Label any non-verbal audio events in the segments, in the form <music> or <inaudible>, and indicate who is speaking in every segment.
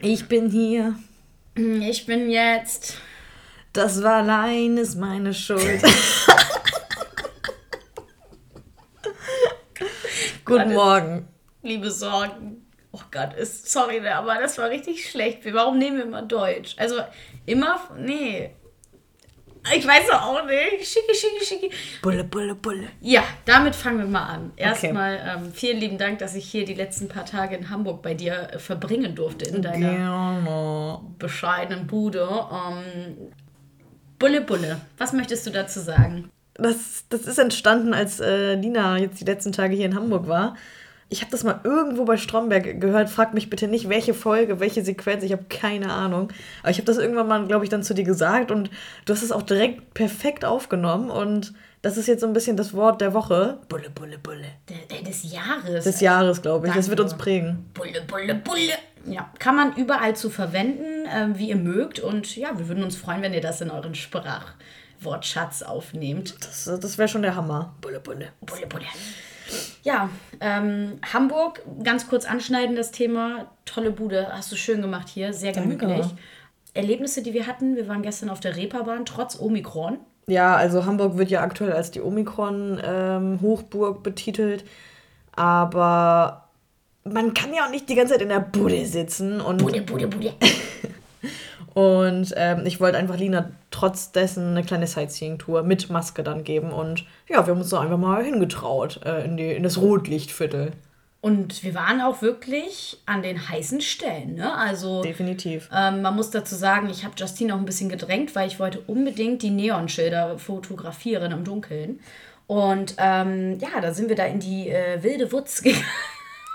Speaker 1: Ich bin hier.
Speaker 2: Ich bin jetzt.
Speaker 1: Das war allein ist meine Schuld. <laughs> Guten Morgen.
Speaker 2: Liebe Sorgen. Oh Gott, ist, sorry, aber das war richtig schlecht. Warum nehmen wir immer Deutsch? Also immer, nee. Ich weiß auch nicht. Schicki, schicki, schicki.
Speaker 1: Bulle, bulle, bulle.
Speaker 2: Ja, damit fangen wir mal an. Erstmal ähm, vielen lieben Dank, dass ich hier die letzten paar Tage in Hamburg bei dir äh, verbringen durfte, in deiner
Speaker 1: Gerne.
Speaker 2: bescheidenen Bude. Ähm, bulle, bulle. Was möchtest du dazu sagen?
Speaker 1: Das, das ist entstanden, als äh, Lina jetzt die letzten Tage hier in Hamburg war. Ich habe das mal irgendwo bei Stromberg gehört. Frag mich bitte nicht, welche Folge, welche Sequenz. Ich habe keine Ahnung. Aber ich habe das irgendwann mal, glaube ich, dann zu dir gesagt. Und du hast es auch direkt perfekt aufgenommen. Und das ist jetzt so ein bisschen das Wort der Woche. Bulle, bulle, bulle.
Speaker 2: Der, des Jahres.
Speaker 1: Des Jahres, glaube ich. Das
Speaker 2: Danke.
Speaker 1: wird uns prägen.
Speaker 2: Bulle, bulle, bulle. Ja, kann man überall zu verwenden, ähm, wie ihr mögt. Und ja, wir würden uns freuen, wenn ihr das in euren Sprachwortschatz aufnehmt.
Speaker 1: Das, das wäre schon der Hammer. Bulle, bulle.
Speaker 2: Bulle, bulle. Ja, ähm, Hamburg, ganz kurz anschneiden das Thema. Tolle Bude, hast du schön gemacht hier, sehr
Speaker 1: Danke.
Speaker 2: gemütlich. Erlebnisse, die wir hatten, wir waren gestern auf der Reeperbahn, trotz Omikron.
Speaker 1: Ja, also Hamburg wird ja aktuell als die Omikron-Hochburg betitelt. Aber man kann ja auch nicht die ganze Zeit in der Bude sitzen. Und,
Speaker 2: Bude, Bude, Bude. <laughs>
Speaker 1: und ähm, ich wollte einfach Lina trotz dessen eine kleine Sightseeing-Tour mit Maske dann geben. Und ja, wir haben uns da einfach mal hingetraut äh, in, die, in das Rotlichtviertel.
Speaker 2: Und wir waren auch wirklich an den heißen Stellen. Ne? Also
Speaker 1: Definitiv.
Speaker 2: ähm, man muss dazu sagen, ich habe Justine auch ein bisschen gedrängt, weil ich wollte unbedingt die Neonschilder fotografieren im Dunkeln. Und ähm, ja, da sind wir da in die äh, wilde Wutz <laughs> gegangen.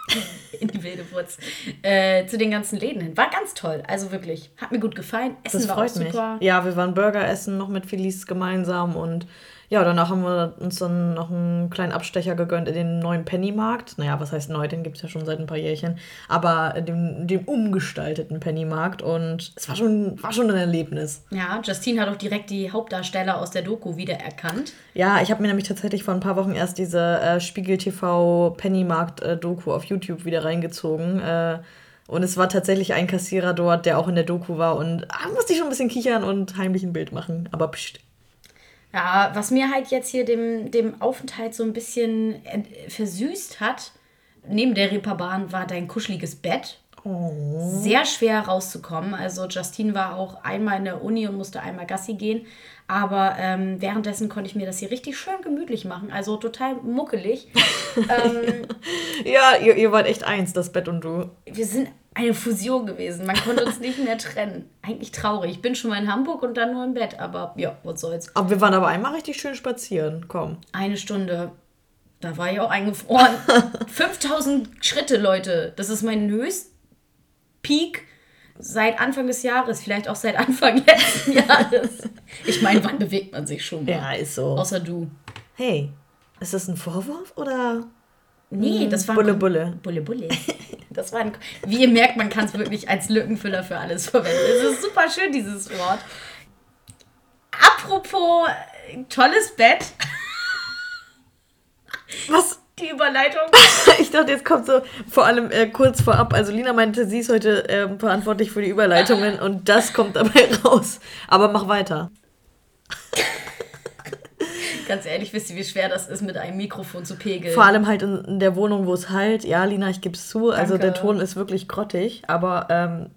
Speaker 2: <laughs> in die wilde Wutz. Äh, zu den ganzen Läden hin. War ganz toll. Also wirklich. Hat mir gut gefallen. Essen
Speaker 1: Das
Speaker 2: war
Speaker 1: freut
Speaker 2: auch super.
Speaker 1: mich. Ja, wir waren Burger essen noch mit Felice gemeinsam und ja, danach haben wir uns dann noch einen kleinen Abstecher gegönnt in den neuen Pennymarkt. Naja, was heißt neu? Den gibt es ja schon seit ein paar Jährchen. Aber dem, dem umgestalteten Pennymarkt und es war schon, war schon ein Erlebnis.
Speaker 2: Ja, Justine hat auch direkt die Hauptdarsteller aus der Doku wiedererkannt.
Speaker 1: Ja, ich habe mir nämlich tatsächlich vor ein paar Wochen erst diese äh, Spiegel TV Pennymarkt äh, Doku auf YouTube wieder reingezogen. Äh, und es war tatsächlich ein Kassierer dort, der auch in der Doku war. Und ah, musste ich schon ein bisschen kichern und heimlich ein Bild machen. Aber pst.
Speaker 2: Ja, was mir halt jetzt hier dem, dem Aufenthalt so ein bisschen ent- versüßt hat, neben der Reeperbahn war dein kuscheliges Bett. Sehr schwer rauszukommen. Also Justine war auch einmal in der Uni und musste einmal Gassi gehen. Aber ähm, währenddessen konnte ich mir das hier richtig schön gemütlich machen. Also total muckelig. <laughs> ähm,
Speaker 1: Ja, ihr, ihr wart echt eins, das Bett und du.
Speaker 2: wir sind eine Fusion gewesen. Man konnte uns nicht mehr trennen. Eigentlich traurig. Ich bin schon mal in Hamburg und dann nur im Bett. Aber ja, was soll's.
Speaker 1: Aber wir waren aber einmal richtig schön spazieren. Komm.
Speaker 2: Eine Stunde. Da war ich auch eingefroren. <laughs> 5000 Schritte, Leute. Das ist mein Höchstpeak seit Anfang des Jahres. Vielleicht auch seit Anfang <laughs> letzten Jahres. Ich meine, wann bewegt man sich schon mal?
Speaker 1: Ja, ist so.
Speaker 2: Außer du.
Speaker 1: Hey, ist das ein Vorwurf oder?
Speaker 2: Nee, das war ein
Speaker 1: Bulle, Bulle.
Speaker 2: Bulle, Bulle. <laughs> Das war ein, wie ihr merkt, man kann es wirklich als Lückenfüller für alles verwenden. Es ist super schön, dieses Wort. Apropos äh, tolles Bett.
Speaker 1: Was?
Speaker 2: Die Überleitung. <laughs>
Speaker 1: Ich dachte, jetzt kommt so vor allem äh, kurz vorab. Also Lina meinte, sie ist heute ähm, verantwortlich für die Überleitungen und das kommt dabei <laughs> raus. Aber mach weiter. <laughs>
Speaker 2: Ganz ehrlich, wisst ihr, wie schwer das ist, mit einem Mikrofon zu pegeln?
Speaker 1: Vor allem halt in, in der Wohnung, wo es halt. Ja, Lina, ich gebe es zu. Also
Speaker 2: Danke.
Speaker 1: der Ton ist wirklich grottig. Aber ähm,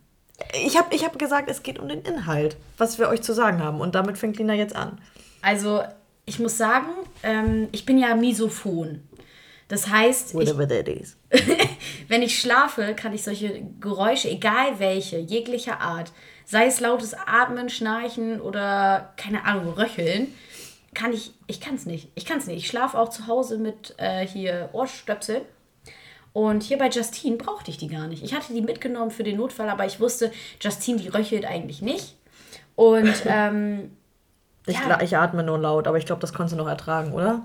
Speaker 1: ich habe ich hab gesagt, es geht um den Inhalt, was wir euch zu sagen haben. Und damit fängt Lina jetzt an.
Speaker 2: Also, ich muss sagen, ähm, ich bin ja misophon. Das heißt, ich, <laughs> wenn ich schlafe, kann ich solche Geräusche, egal welche, jeglicher Art, sei es lautes Atmen, Schnarchen oder, keine Ahnung, Röcheln, kann ich, ich kann es nicht. Ich kann es nicht. Ich schlafe auch zu Hause mit äh, hier Ohrstöpseln. Und hier bei Justine brauchte ich die gar nicht. Ich hatte die mitgenommen für den Notfall, aber ich wusste, Justine, die röchelt eigentlich nicht. Und <laughs> ähm,
Speaker 1: Ich,
Speaker 2: Ja.
Speaker 1: ich atme nur laut, aber ich glaube, das konntest du noch ertragen, oder?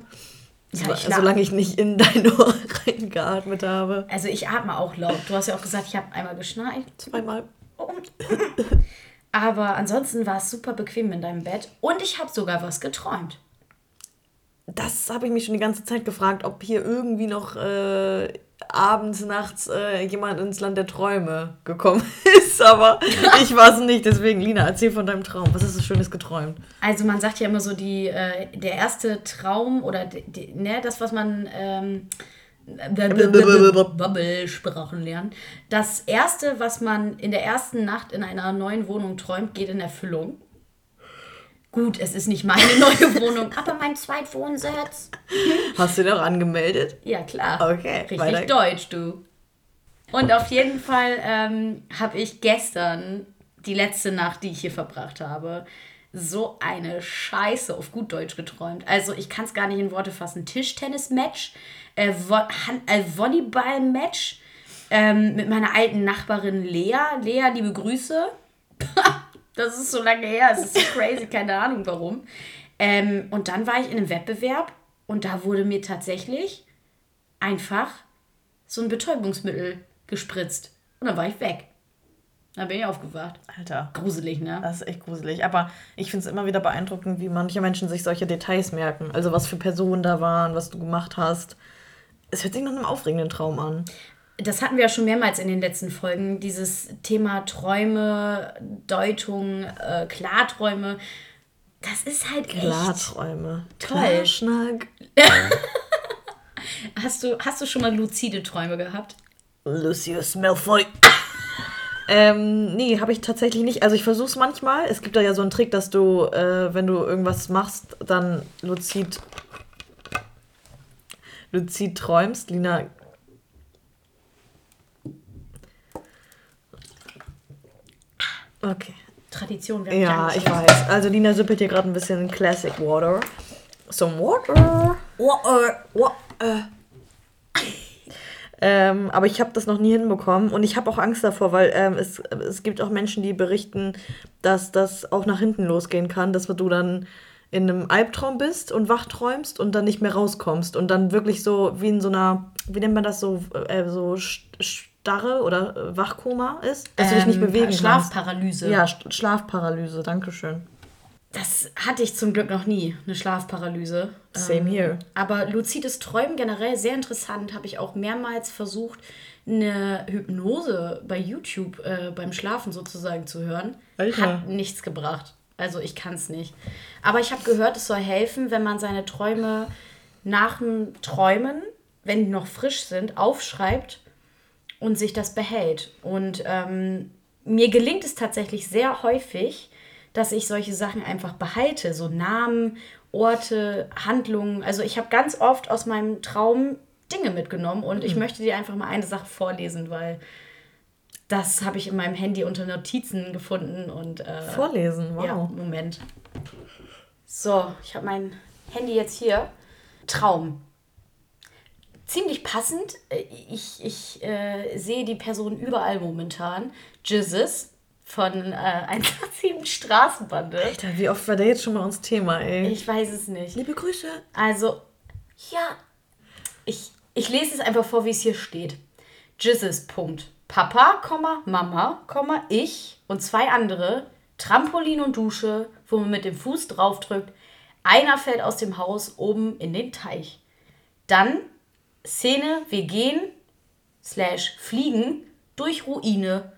Speaker 2: Ja,
Speaker 1: So,
Speaker 2: ich la-
Speaker 1: solange ich nicht in dein Ohr <laughs> reingeatmet habe.
Speaker 2: also ich atme auch laut. Du hast ja auch gesagt, ich habe einmal geschnarcht.
Speaker 1: Zweimal. <laughs>
Speaker 2: Aber ansonsten war es super bequem in deinem Bett. Und ich habe sogar was geträumt.
Speaker 1: Das habe ich mich schon die ganze Zeit gefragt, ob hier irgendwie noch äh, abends, nachts äh, jemand ins Land der Träume gekommen <laughs> ist, aber ich war es nicht. Deswegen, Lina, erzähl von deinem Traum. Was hast du Schönes geträumt?
Speaker 2: Also man sagt ja immer so, die, äh, der erste Traum oder die, ne, das, was man ähm, Bubble-Sprachen lernen. Das erste, was man in der ersten Nacht in einer neuen Wohnung träumt, geht in Erfüllung. Gut, es ist nicht meine neue <laughs> Wohnung, aber mein Zweitwohnsitz.
Speaker 1: Hast du den auch angemeldet?
Speaker 2: Ja, klar.
Speaker 1: Okay.
Speaker 2: Richtig
Speaker 1: weiter.
Speaker 2: deutsch, du. Und auf jeden Fall ähm, habe ich gestern, die letzte Nacht, die ich hier verbracht habe, so eine Scheiße auf gut Deutsch geträumt. Also ich kann es gar nicht in Worte fassen. Tischtennis-Match, äh, Vo äh, Volleyball-Match ähm, mit meiner alten Nachbarin Lea. Lea, liebe Grüße. <laughs> das ist so lange her, es ist so crazy, keine Ahnung warum. Ähm, und dann war ich in einem Wettbewerb und da wurde mir tatsächlich einfach so ein Betäubungsmittel gespritzt. Und dann war ich weg. Dann bin ich aufgewacht.
Speaker 1: Alter.
Speaker 2: Gruselig, ne?
Speaker 1: Das ist echt gruselig. Aber ich finde es immer wieder beeindruckend, wie manche Menschen sich solche Details merken. Also was für Personen da waren, was du gemacht hast. Es hört sich nach einem aufregenden Traum an.
Speaker 2: Das hatten wir ja schon mehrmals in den letzten Folgen. Dieses Thema Träume, Deutung, äh, Klarträume. Das ist halt echt.
Speaker 1: Klarträume.
Speaker 2: Toll.
Speaker 1: Klarschnack. <laughs>
Speaker 2: Hast du, hast du schon mal luzide Träume gehabt?
Speaker 1: Lucius Malfoy. Ähm, nee, habe ich tatsächlich nicht. Also ich versuche es manchmal. Es gibt da ja so einen Trick, dass du, äh, wenn du irgendwas machst, dann luzid, luzid träumst. Lina. Okay.
Speaker 2: Tradition, wir
Speaker 1: Ja, ich weiß. Also Lina süppelt hier gerade ein bisschen Classic Water. Some Water. Water. Water. Ähm, aber ich habe das noch nie hinbekommen und ich habe auch Angst davor, weil ähm, es, es gibt auch Menschen, die berichten, dass das auch nach hinten losgehen kann, dass du dann in einem Albtraum bist und wach träumst und dann nicht mehr rauskommst und dann wirklich so wie in so einer, wie nennt man das so, äh, so Sch- Starre oder äh, Wachkoma ist, dass du dich nicht
Speaker 2: Ähm,
Speaker 1: bewegen
Speaker 2: Schlafparalyse.
Speaker 1: kannst. Ja, Sch- Schlafparalyse, Dankeschön.
Speaker 2: Das hatte ich zum Glück noch nie, eine Schlafparalyse.
Speaker 1: Same
Speaker 2: Ähm,
Speaker 1: here.
Speaker 2: Aber luzides Träumen generell sehr interessant. Habe ich auch mehrmals versucht, eine Hypnose bei YouTube äh, beim Schlafen sozusagen zu hören.
Speaker 1: Alter.
Speaker 2: Hat nichts gebracht. Also ich kann es nicht. Aber ich habe gehört, es soll helfen, wenn man seine Träume nach dem Träumen, wenn die noch frisch sind, aufschreibt und sich das behält. Und ähm, mir gelingt es tatsächlich sehr häufig, dass ich solche Sachen einfach behalte, so Namen, Orte, Handlungen. Also ich habe ganz oft aus meinem Traum Dinge mitgenommen und ich möchte dir einfach mal eine Sache vorlesen, weil das habe ich in meinem Handy unter Notizen gefunden und äh,
Speaker 1: Vorlesen, wow.
Speaker 2: ja, Moment. So, ich habe mein Handy jetzt hier. Traum. Ziemlich passend. Äh, Ich, ich äh, sehe die Person überall momentan. Jesus von äh, 187 <laughs> Straßenbande.
Speaker 1: Alter, wie oft war der jetzt schon mal uns Thema, ey?
Speaker 2: Ich weiß es nicht.
Speaker 1: Liebe Grüße.
Speaker 2: Also, ja. Ich, ich lese es einfach vor, wie es hier steht. Jesus, Punkt. Papa, Mama, ich und zwei andere. Trampolin und Dusche, wo man mit dem Fuß draufdrückt. Einer fällt aus dem Haus oben in den Teich. Dann Szene, wir gehen, slash fliegen, durch Ruine.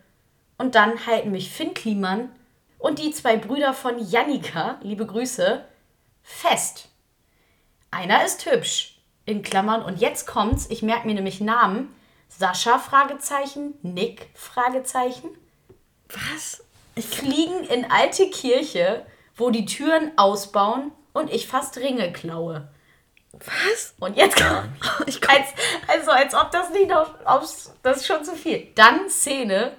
Speaker 2: Und dann halten mich Finn Kliman und die zwei Brüder von Jannika, liebe Grüße, fest. Einer ist hübsch. In Klammern. Und jetzt kommt's. Ich merke mir nämlich Namen. Sascha, Fragezeichen. Nick, Fragezeichen.
Speaker 1: Was?
Speaker 2: Fliegen in alte Kirche, wo die Türen ausbauen und ich fast Ringe klaue.
Speaker 1: Was?
Speaker 2: Und jetzt kommt. <laughs>
Speaker 1: Ich komm-
Speaker 2: Als, also, als ob das nicht noch. Aufs, das ist schon zu viel. Dann Szene.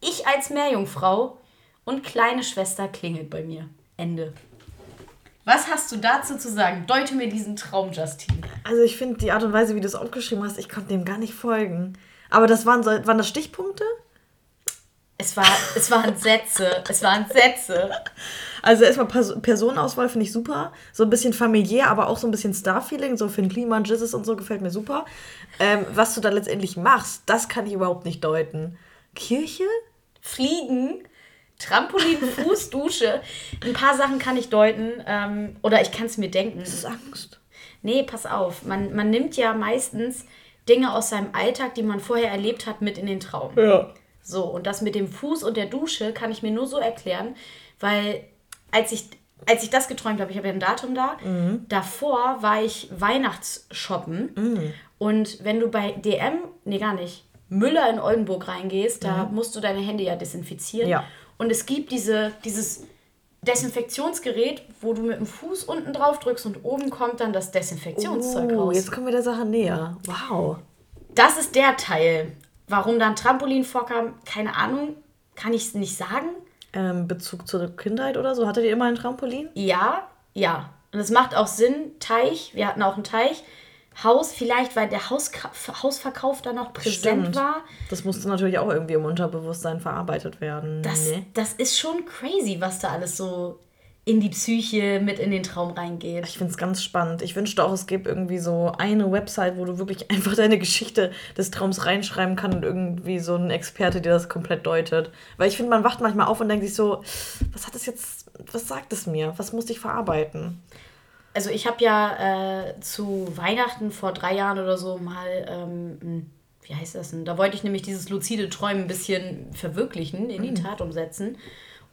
Speaker 2: Ich als Meerjungfrau und kleine Schwester klingelt bei mir. Ende. Was hast du dazu zu sagen? Deute mir diesen Traum, Justine.
Speaker 1: Also ich finde die Art und Weise, wie du es aufgeschrieben hast, ich konnte dem gar nicht folgen. Aber das waren, so, waren das Stichpunkte?
Speaker 2: Es, war, es waren Sätze. Es waren Sätze. <laughs>
Speaker 1: Also erstmal Pers Personenauswahl finde ich super. So ein bisschen familiär, aber auch so ein bisschen Star-Feeling. So Finn Kliman, Jizzes und so gefällt mir super. Ähm, was du da letztendlich machst, das kann ich überhaupt nicht deuten. Kirche?
Speaker 2: Fliegen, Trampolin, <laughs> Fußdusche. Ein paar Sachen kann ich deuten. Ähm, oder ich kann es mir denken.
Speaker 1: Das ist Angst.
Speaker 2: Nee, pass auf. Man, man nimmt ja meistens Dinge aus seinem Alltag, die man vorher erlebt hat, mit in den Traum.
Speaker 1: Ja.
Speaker 2: So, und das mit dem Fuß und der Dusche kann ich mir nur so erklären, weil als ich, als ich das geträumt habe, ich habe ja ein Datum da, davor war ich Weihnachtsshoppen. Und wenn du bei DM, nee, gar nicht, Müller in Oldenburg reingehst, da musst du deine Hände ja desinfizieren.
Speaker 1: Ja.
Speaker 2: Und es gibt diese, dieses Desinfektionsgerät, wo du mit dem Fuß unten drauf drückst und oben kommt dann das Desinfektionszeug
Speaker 1: Oh,
Speaker 2: raus.
Speaker 1: jetzt kommen wir der Sache näher. Wow.
Speaker 2: Das ist der Teil. Warum da ein Trampolin vorkam, keine Ahnung, kann ich nicht sagen.
Speaker 1: Ähm, Bezug zur Kindheit oder so? Hattet ihr immer ein Trampolin?
Speaker 2: Ja, ja. Und es macht auch Sinn. Teich, wir hatten auch einen Teich. Haus, vielleicht, weil der Hauska Hausverkauf da noch präsent war.
Speaker 1: Das musste natürlich auch irgendwie im Unterbewusstsein verarbeitet werden.
Speaker 2: Das,
Speaker 1: nee.
Speaker 2: das ist schon crazy, was da alles so in die Psyche mit in den Traum reingeht.
Speaker 1: Ich finde es ganz spannend. Ich wünschte auch, es gäbe irgendwie so eine Website, wo du wirklich <laughs> einfach deine Geschichte des Traums reinschreiben kannst und irgendwie so ein Experte dir das komplett deutet. Weil ich finde, man wacht manchmal auf und denkt sich so, was hat es jetzt, was sagt es mir? Was musste ich verarbeiten?
Speaker 2: Also ich habe ja äh, zu Weihnachten vor drei Jahren oder so mal, ähm, ein- wie heißt das denn? Da wollte ich nämlich dieses luzide Träumen ein bisschen verwirklichen, in die Tat umsetzen.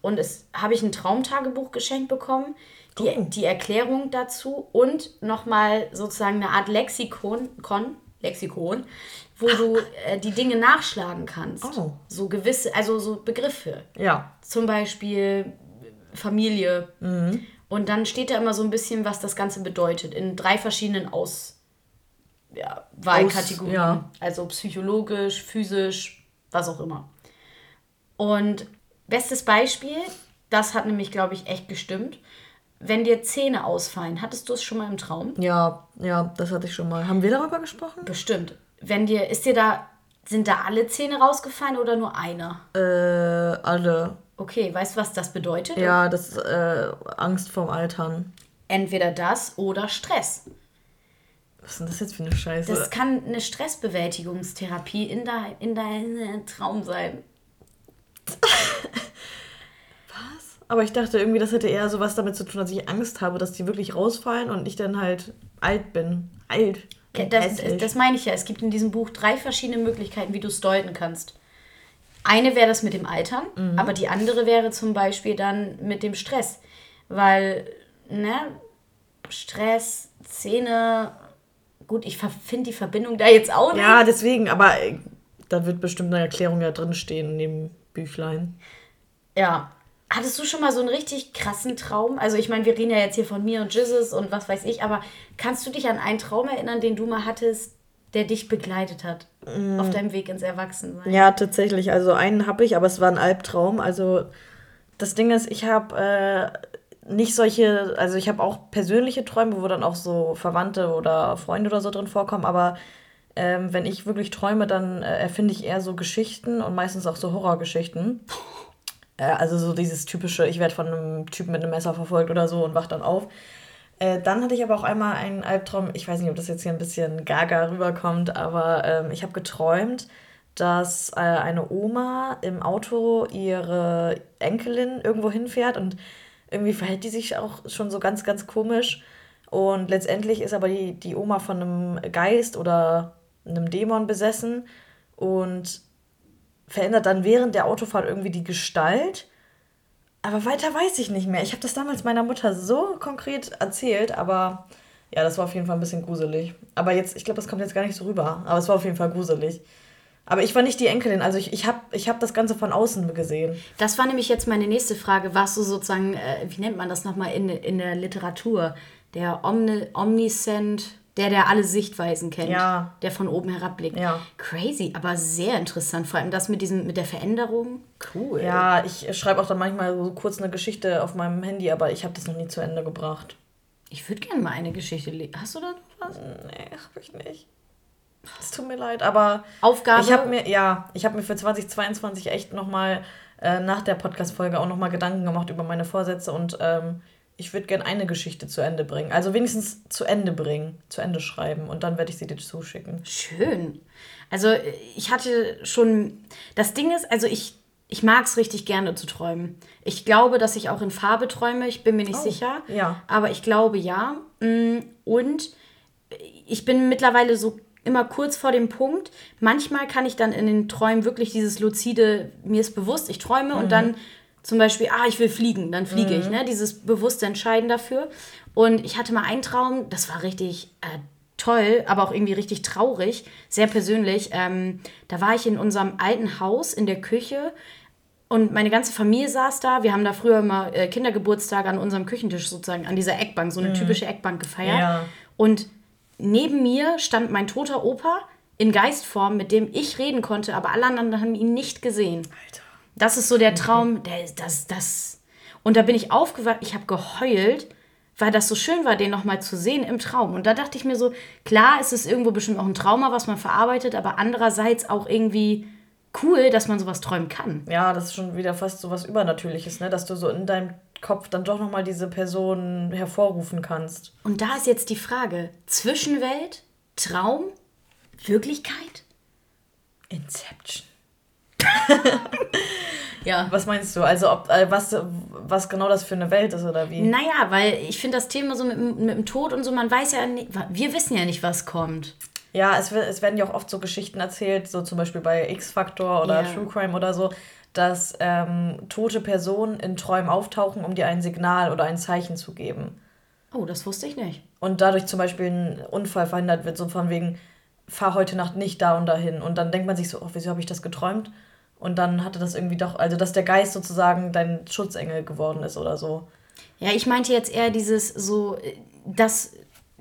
Speaker 2: Und es habe ich ein Traumtagebuch geschenkt bekommen, die,
Speaker 1: Oh.
Speaker 2: die Erklärung dazu und nochmal sozusagen eine Art Lexikon, Kon, Lexikon, wo du äh, die Dinge nachschlagen kannst.
Speaker 1: Oh.
Speaker 2: So gewisse, also so Begriffe
Speaker 1: Ja.
Speaker 2: zum Beispiel Familie. Und dann steht da immer so ein bisschen, was das Ganze bedeutet, in drei verschiedenen Aus ja, Wahlkategorien.
Speaker 1: ja.
Speaker 2: Also psychologisch, physisch, was auch immer. Und bestes Beispiel, das hat nämlich, glaube ich, echt gestimmt. Wenn dir Zähne ausfallen, hattest du es schon mal im Traum?
Speaker 1: Ja, ja, das hatte ich schon mal. Haben wir darüber gesprochen?
Speaker 2: Bestimmt. Wenn dir, ist dir da, sind da alle Zähne rausgefallen oder nur einer?
Speaker 1: Äh, alle.
Speaker 2: Okay, weißt du, was das bedeutet?
Speaker 1: Ja, das ist äh, Angst vorm Altern.
Speaker 2: Entweder das oder Stress.
Speaker 1: Was ist denn das jetzt für eine Scheiße?
Speaker 2: Das kann eine Stressbewältigungstherapie in, dein, in deinem Traum sein. <laughs>
Speaker 1: Aber ich dachte irgendwie, das hätte eher so was damit zu tun, dass ich Angst habe, dass die wirklich rausfallen und ich dann halt alt bin. Alt.
Speaker 2: Ja, das, das meine ich ja. Es gibt in diesem Buch drei verschiedene Möglichkeiten, wie du es deuten kannst. Eine wäre das mit dem Altern, aber die andere wäre zum Beispiel dann mit dem Stress. Weil, ne, Stress, Zähne, gut, ich finde die Verbindung da jetzt auch nicht.
Speaker 1: Ja, deswegen, aber äh, da wird bestimmt eine Erklärung ja drinstehen in dem Büchlein.
Speaker 2: Ja. Hattest du schon mal so einen richtig krassen Traum? Also ich meine, wir reden ja jetzt hier von mir und Jesus und was weiß ich, aber kannst du dich an einen Traum erinnern, den du mal hattest, der dich begleitet hat auf deinem Weg ins Erwachsensein?
Speaker 1: Ja, tatsächlich. Also einen habe ich, aber es war ein Albtraum. Also das Ding ist, ich habe äh, nicht solche, also ich habe auch persönliche Träume, wo dann auch so Verwandte oder Freunde oder so drin vorkommen, aber ähm, wenn ich wirklich träume, dann äh, erfinde ich eher so Geschichten und meistens auch so Horrorgeschichten. Äh, also so dieses typische, ich werde von einem Typen mit einem Messer verfolgt oder so und wach dann auf. Äh, dann hatte ich aber auch einmal einen Albtraum, ich weiß nicht, ob das jetzt hier ein bisschen gaga rüberkommt, aber ähm, ich habe geträumt, dass äh, eine Oma im Auto ihre Enkelin irgendwo hinfährt und irgendwie verhält die sich auch schon so ganz, ganz komisch. Und letztendlich ist aber die, die Oma von einem Geist oder einem Dämon besessen und verändert dann während der Autofahrt irgendwie die Gestalt. Aber weiter weiß ich nicht mehr. Ich habe das damals meiner Mutter so konkret erzählt, aber ja, das war auf jeden Fall ein bisschen gruselig. Aber jetzt, ich glaube, das kommt jetzt gar nicht so rüber. Aber es war auf jeden Fall gruselig. Aber ich war nicht die Enkelin, also ich, ich habe ich hab das Ganze von außen gesehen.
Speaker 2: Das war nämlich jetzt meine nächste Frage. Warst du sozusagen, äh, wie nennt man das nochmal in, in der Literatur? Der Omni, Omniscient, der, der alle Sichtweisen kennt.
Speaker 1: Ja.
Speaker 2: Der von oben herabblickt.
Speaker 1: Ja.
Speaker 2: Crazy, aber sehr interessant. Vor allem das mit, diesem, mit der Veränderung. Cool.
Speaker 1: Ja, ich schreibe auch dann manchmal so kurz eine Geschichte auf meinem Handy, aber ich habe das noch nie zu Ende gebracht.
Speaker 2: Ich würde gerne mal eine Geschichte lesen. Hast du da noch was?
Speaker 1: Nee, habe ich nicht. Es tut mir leid, aber
Speaker 2: Aufgabe?
Speaker 1: ich habe mir ja, ich habe mir für 2022 echt noch mal äh, nach der Podcast Folge auch noch mal Gedanken gemacht über meine Vorsätze und ähm, ich würde gerne eine Geschichte zu Ende bringen, also wenigstens zu Ende bringen, zu Ende schreiben und dann werde ich sie dir zuschicken.
Speaker 2: Schön. Also ich hatte schon, das Ding ist, also ich, ich mag es richtig gerne zu träumen. Ich glaube, dass ich auch in Farbe träume, ich bin mir nicht sicher.
Speaker 1: ja.
Speaker 2: Aber ich glaube ja. Mm, Und ich bin mittlerweile so immer kurz vor dem Punkt. Manchmal kann ich dann in den Träumen wirklich dieses luzide, mir ist bewusst, ich träume und dann zum Beispiel, ah, ich will fliegen, dann fliege ich, ne? Dieses bewusste Entscheiden dafür. Und ich hatte mal einen Traum, das war richtig äh, toll, aber auch irgendwie richtig traurig, sehr persönlich. Ähm, da war ich in unserem alten Haus in der Küche und meine ganze Familie saß da. Wir haben da früher immer äh, Kindergeburtstage an unserem Küchentisch sozusagen, an dieser Eckbank, so eine typische Eckbank gefeiert.
Speaker 1: Ja.
Speaker 2: Und neben mir stand mein toter Opa in Geistform, mit dem ich reden konnte, aber alle anderen haben ihn nicht gesehen.
Speaker 1: Alter.
Speaker 2: Das ist so der Traum, der ist das, das. Und da bin ich aufgewacht, ich habe geheult, weil das so schön war, den nochmal zu sehen im Traum. Und da dachte ich mir so, klar, ist es irgendwo bestimmt auch ein Trauma, was man verarbeitet, aber andererseits auch irgendwie cool, dass man sowas träumen kann.
Speaker 1: Ja, das ist schon wieder fast so was Übernatürliches, ne? Dass du so in deinem Kopf dann doch nochmal diese Person hervorrufen kannst.
Speaker 2: Und da ist jetzt die Frage: Zwischenwelt, Traum, Wirklichkeit?
Speaker 1: Inception.
Speaker 2: Ja. <laughs>
Speaker 1: Was meinst du? Also ob äh, was, was genau das für eine Welt ist oder wie?
Speaker 2: Naja, weil ich finde das Thema so mit, dem- mit dem Tod und so, man weiß ja nicht, wir wissen ja nicht, was kommt.
Speaker 1: Ja, es, es werden ja auch oft so Geschichten erzählt, so zum Beispiel bei X-Factor oder
Speaker 2: Ja.
Speaker 1: True Crime oder so, dass ähm, tote Personen in Träumen auftauchen, um dir ein Signal oder ein Zeichen zu geben.
Speaker 2: Oh, das wusste ich nicht.
Speaker 1: Und dadurch zum Beispiel ein Unfall verhindert wird, so von wegen, fahr heute Nacht nicht da und dahin. Und dann denkt man sich so, oh, wieso habe ich das geträumt? Und dann hatte das irgendwie doch, also dass der Geist sozusagen dein Schutzengel geworden ist oder so.
Speaker 2: Ja, ich meinte jetzt eher dieses so, dass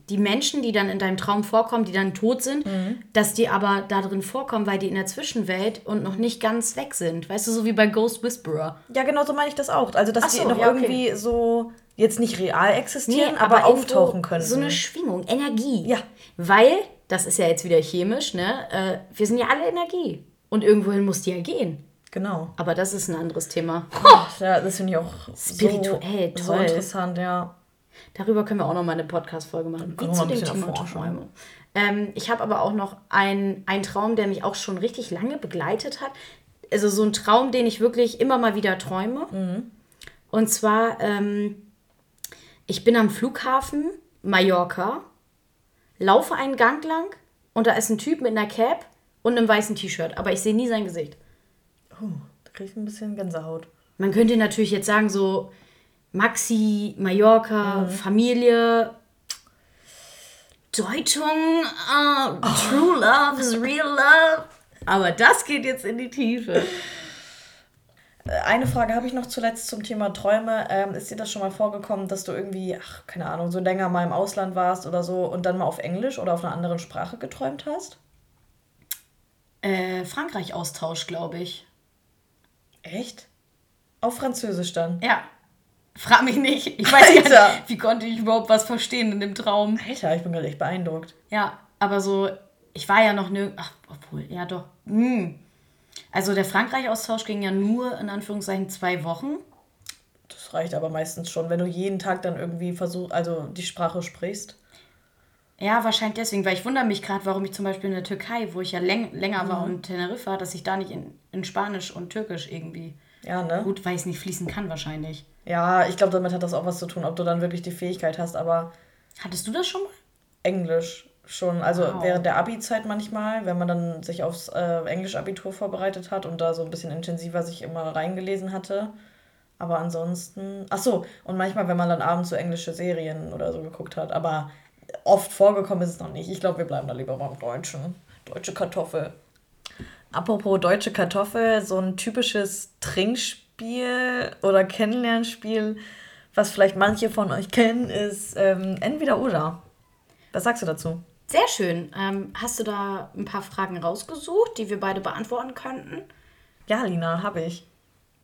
Speaker 2: die Menschen, die dann in deinem Traum vorkommen, die dann tot sind, dass die aber da drin vorkommen, weil die in der Zwischenwelt und noch nicht ganz weg sind. Weißt du, so wie bei Ghost Whisperer.
Speaker 1: Ja, genau so meine ich das auch. Also, dass
Speaker 2: Ach so,
Speaker 1: die noch
Speaker 2: ja, okay.
Speaker 1: irgendwie so jetzt nicht real existieren, aber,
Speaker 2: irgendwo
Speaker 1: auftauchen können.
Speaker 2: So eine Schwingung, Energie.
Speaker 1: Ja.
Speaker 2: Weil, das ist ja jetzt wieder chemisch, ne? Äh, wir sind ja alle Energie. Und irgendwohin muss die ja gehen.
Speaker 1: genau.
Speaker 2: Aber das ist ein anderes Thema.
Speaker 1: Ja, das finde ich auch
Speaker 2: Spirituell,
Speaker 1: so, so
Speaker 2: toll.
Speaker 1: interessant, ja.
Speaker 2: Darüber können wir auch noch mal eine Podcast-Folge machen. Wie zu dem Thema. Träume. Ähm, ich habe aber auch noch einen Traum, der mich auch schon richtig lange begleitet hat. Also so ein Traum, den ich wirklich immer mal wieder träume.
Speaker 1: Mhm.
Speaker 2: Und zwar, ähm, ich bin am Flughafen Mallorca, laufe einen Gang lang und da ist ein Typ mit einer Cap und einem weißen T-Shirt, aber ich sehe nie sein Gesicht.
Speaker 1: Oh, da kriege ich ein bisschen Gänsehaut.
Speaker 2: Man könnte natürlich jetzt sagen, so Maxi, Mallorca, Familie, Deutung, äh, True Love is real love. Aber das geht jetzt in die Tiefe.
Speaker 1: Äh, Eine Frage habe ich noch zuletzt zum Thema Träume. Ähm, ist dir das schon mal vorgekommen, dass du irgendwie, ach, keine Ahnung, so länger mal im Ausland warst oder so und dann mal auf Englisch oder auf einer anderen Sprache geträumt hast?
Speaker 2: Äh, Frankreich-Austausch, glaube ich.
Speaker 1: Echt? Auf Französisch dann?
Speaker 2: Ja. Frag mich nicht. Ich weiß
Speaker 1: Alter.
Speaker 2: gar nicht, wie konnte ich überhaupt was verstehen in dem Traum.
Speaker 1: Alter, ich bin gerade echt beeindruckt.
Speaker 2: Ja, aber so, ich war ja noch nirgends. Ach, obwohl, ja doch. Hm. Also der Frankreich-Austausch ging ja nur in Anführungszeichen zwei Wochen.
Speaker 1: Das reicht aber meistens schon, wenn du jeden Tag dann irgendwie versuchst, also die Sprache sprichst.
Speaker 2: Ja, wahrscheinlich deswegen, weil ich wundere mich gerade, warum ich zum Beispiel in der Türkei, wo ich ja läng länger war und Teneriffa, dass ich da nicht in, in Spanisch und Türkisch irgendwie.
Speaker 1: Ja, ne?
Speaker 2: Gut, weil ich es nicht fließen kann wahrscheinlich.
Speaker 1: Ja, ich glaube, damit hat das auch was zu tun, ob du dann wirklich die Fähigkeit hast, aber
Speaker 2: Hattest du das schon mal?
Speaker 1: Englisch schon. Also
Speaker 2: Wow.
Speaker 1: während der Abi-Zeit manchmal, wenn man dann sich aufs äh, Englisch-Abitur vorbereitet hat und da so ein bisschen intensiver sich immer reingelesen hatte. Aber ansonsten. Ach so, und manchmal, wenn man dann abends so englische Serien oder so geguckt hat. Aber oft vorgekommen ist es noch nicht. Ich glaube, wir bleiben da lieber beim Deutschen. Deutsche Kartoffel. Apropos deutsche Kartoffel, so ein typisches Trinkspiel oder Kennenlernspiel, was vielleicht manche von euch kennen, ist ähm, entweder oder. Was sagst du dazu?
Speaker 2: Sehr schön. Ähm, hast du da ein paar Fragen rausgesucht, die wir beide beantworten könnten?
Speaker 1: Ja, Lina, habe ich.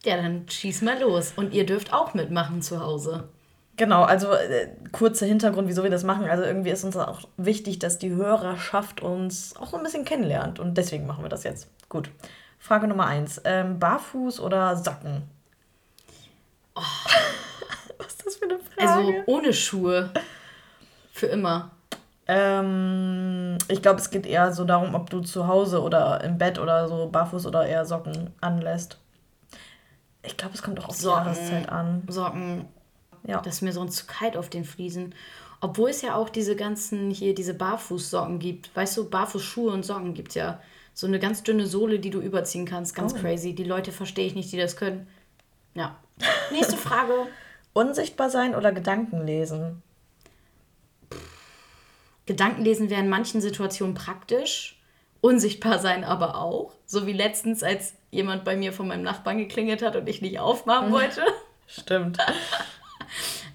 Speaker 2: Ja, dann schieß mal los. Und ihr dürft auch mitmachen zu Hause.
Speaker 1: Genau, also äh, kurzer Hintergrund, wieso wir das machen. Also irgendwie ist uns auch wichtig, dass die Hörerschaft uns auch so ein bisschen kennenlernt. Und deswegen machen wir das jetzt. Gut. Frage Nummer eins. Ähm, Barfuß oder Socken? <laughs> Was ist das für eine Frage?
Speaker 2: Also ohne Schuhe. Für immer.
Speaker 1: ähm, ich glaube, es geht eher so darum, ob du zu Hause oder im Bett oder so barfuß oder eher Socken anlässt. Ich glaube, es kommt auch auf die
Speaker 2: Socken.
Speaker 1: Jahreszeit an.
Speaker 2: Socken.
Speaker 1: Ja.
Speaker 2: Das ist mir sonst zu kalt auf den Fliesen. Obwohl es ja auch diese ganzen hier, diese Barfußsocken gibt. Weißt du, Barfußschuhe und Socken gibt ja. So eine ganz dünne Sohle, die du überziehen kannst. Ganz
Speaker 1: Oh.
Speaker 2: crazy. Die Leute verstehe ich nicht, die das können. Ja. Nächste Frage. <laughs>
Speaker 1: Unsichtbar sein oder Gedanken lesen?
Speaker 2: Gedankenlesen wäre in manchen Situationen praktisch. Unsichtbar sein aber auch. So wie letztens, als jemand bei mir von meinem Nachbarn geklingelt hat und ich nicht aufmachen <laughs> wollte.
Speaker 1: Stimmt.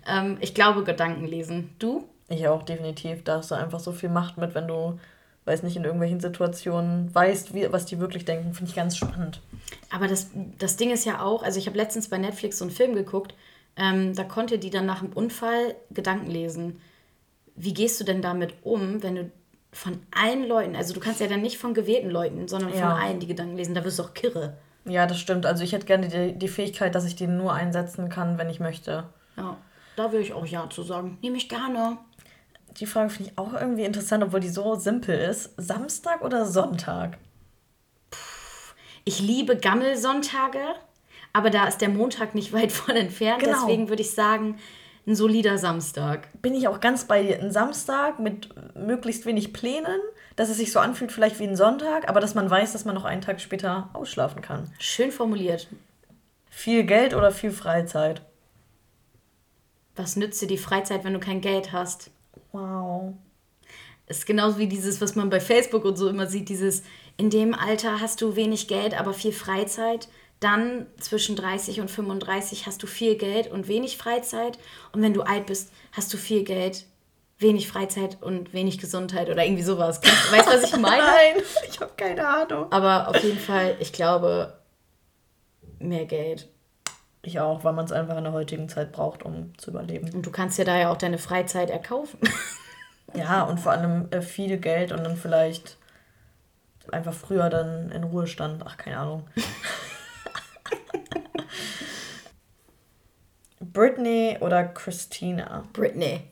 Speaker 2: Ähm, ich glaube, Gedankenlesen. Du?
Speaker 1: Ich auch definitiv. Da hast du einfach so viel Macht mit, wenn du, weiß nicht, in irgendwelchen Situationen weißt, wie, was die wirklich denken. Finde ich ganz spannend.
Speaker 2: Aber das, das Ding ist ja auch, also ich habe letztens bei Netflix so einen Film geguckt, ähm, da konnte die dann nach dem Unfall Gedanken lesen. Wie gehst du denn damit um, wenn du von allen Leuten, also du kannst ja dann nicht von gewählten Leuten, sondern von
Speaker 1: Ja.
Speaker 2: allen die Gedanken lesen, da wirst du auch kirre.
Speaker 1: Ja, das stimmt. Also ich hätte gerne die, die Fähigkeit, dass ich die nur einsetzen kann, wenn ich möchte.
Speaker 2: Ja, da würde ich auch Ja zu sagen. Nehme ich gerne.
Speaker 1: Die Frage finde ich auch irgendwie interessant, obwohl die so simpel ist. Samstag oder Sonntag?
Speaker 2: Ich liebe Gammelsonntage, aber da ist der Montag nicht <laughs> weit von entfernt.
Speaker 1: Genau.
Speaker 2: Deswegen würde ich sagen, ein solider Samstag.
Speaker 1: Bin ich auch ganz bei dir. Ein Samstag mit möglichst wenig Plänen, dass es sich so anfühlt, vielleicht wie ein Sonntag, aber dass man weiß, dass man noch einen Tag später ausschlafen kann.
Speaker 2: Schön formuliert.
Speaker 1: Viel Geld oder viel Freizeit?
Speaker 2: Was nützt dir die Freizeit, wenn du kein Geld hast?
Speaker 1: Wow.
Speaker 2: ist genauso wie dieses, was man bei Facebook und so immer sieht, dieses, in dem Alter hast du wenig Geld, aber viel Freizeit. Dann zwischen 30 und 35 hast du viel Geld und wenig Freizeit. Und wenn du alt bist, hast du viel Geld, wenig Freizeit und wenig Gesundheit oder irgendwie sowas. Weißt du, was ich <laughs> meine?
Speaker 1: Nein, ich habe keine Ahnung.
Speaker 2: Aber auf jeden Fall, ich glaube, mehr Geld.
Speaker 1: Ich auch, weil man es einfach in der heutigen Zeit braucht, um zu überleben.
Speaker 2: Und du kannst dir da ja auch deine Freizeit erkaufen. <laughs>
Speaker 1: Ja, und vor allem äh, viel Geld und dann vielleicht einfach früher dann in Ruhestand. Ach, keine Ahnung. <laughs> Britney oder Christina?
Speaker 2: Britney.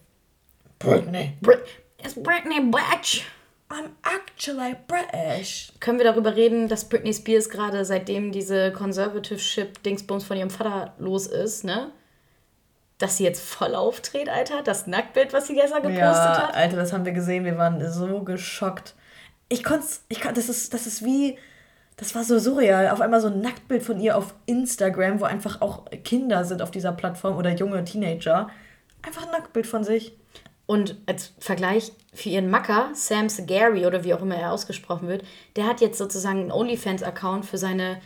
Speaker 1: Britney.
Speaker 2: Brit It's Britney Batch.
Speaker 1: I'm actually British.
Speaker 2: Können wir darüber reden, dass Britney Spears gerade seitdem diese Conservative-Ship-Dingsbums von ihrem Vater los ist, ne? Dass sie jetzt voll auftritt, Alter? Das Nacktbild, was sie gestern gepostet
Speaker 1: Ja,
Speaker 2: hat?
Speaker 1: Alter, das haben wir gesehen. Wir waren so geschockt. Ich konnte ich kon, das ist das ist wie das war so surreal. Auf einmal so ein Nacktbild von ihr auf Instagram, wo einfach auch Kinder sind auf dieser Plattform oder junge Teenager. Einfach ein Nacktbild von sich.
Speaker 2: Und als Vergleich für ihren Macker, Sam Segari oder wie auch immer er ausgesprochen wird, der hat jetzt sozusagen einen OnlyFans-Account für seine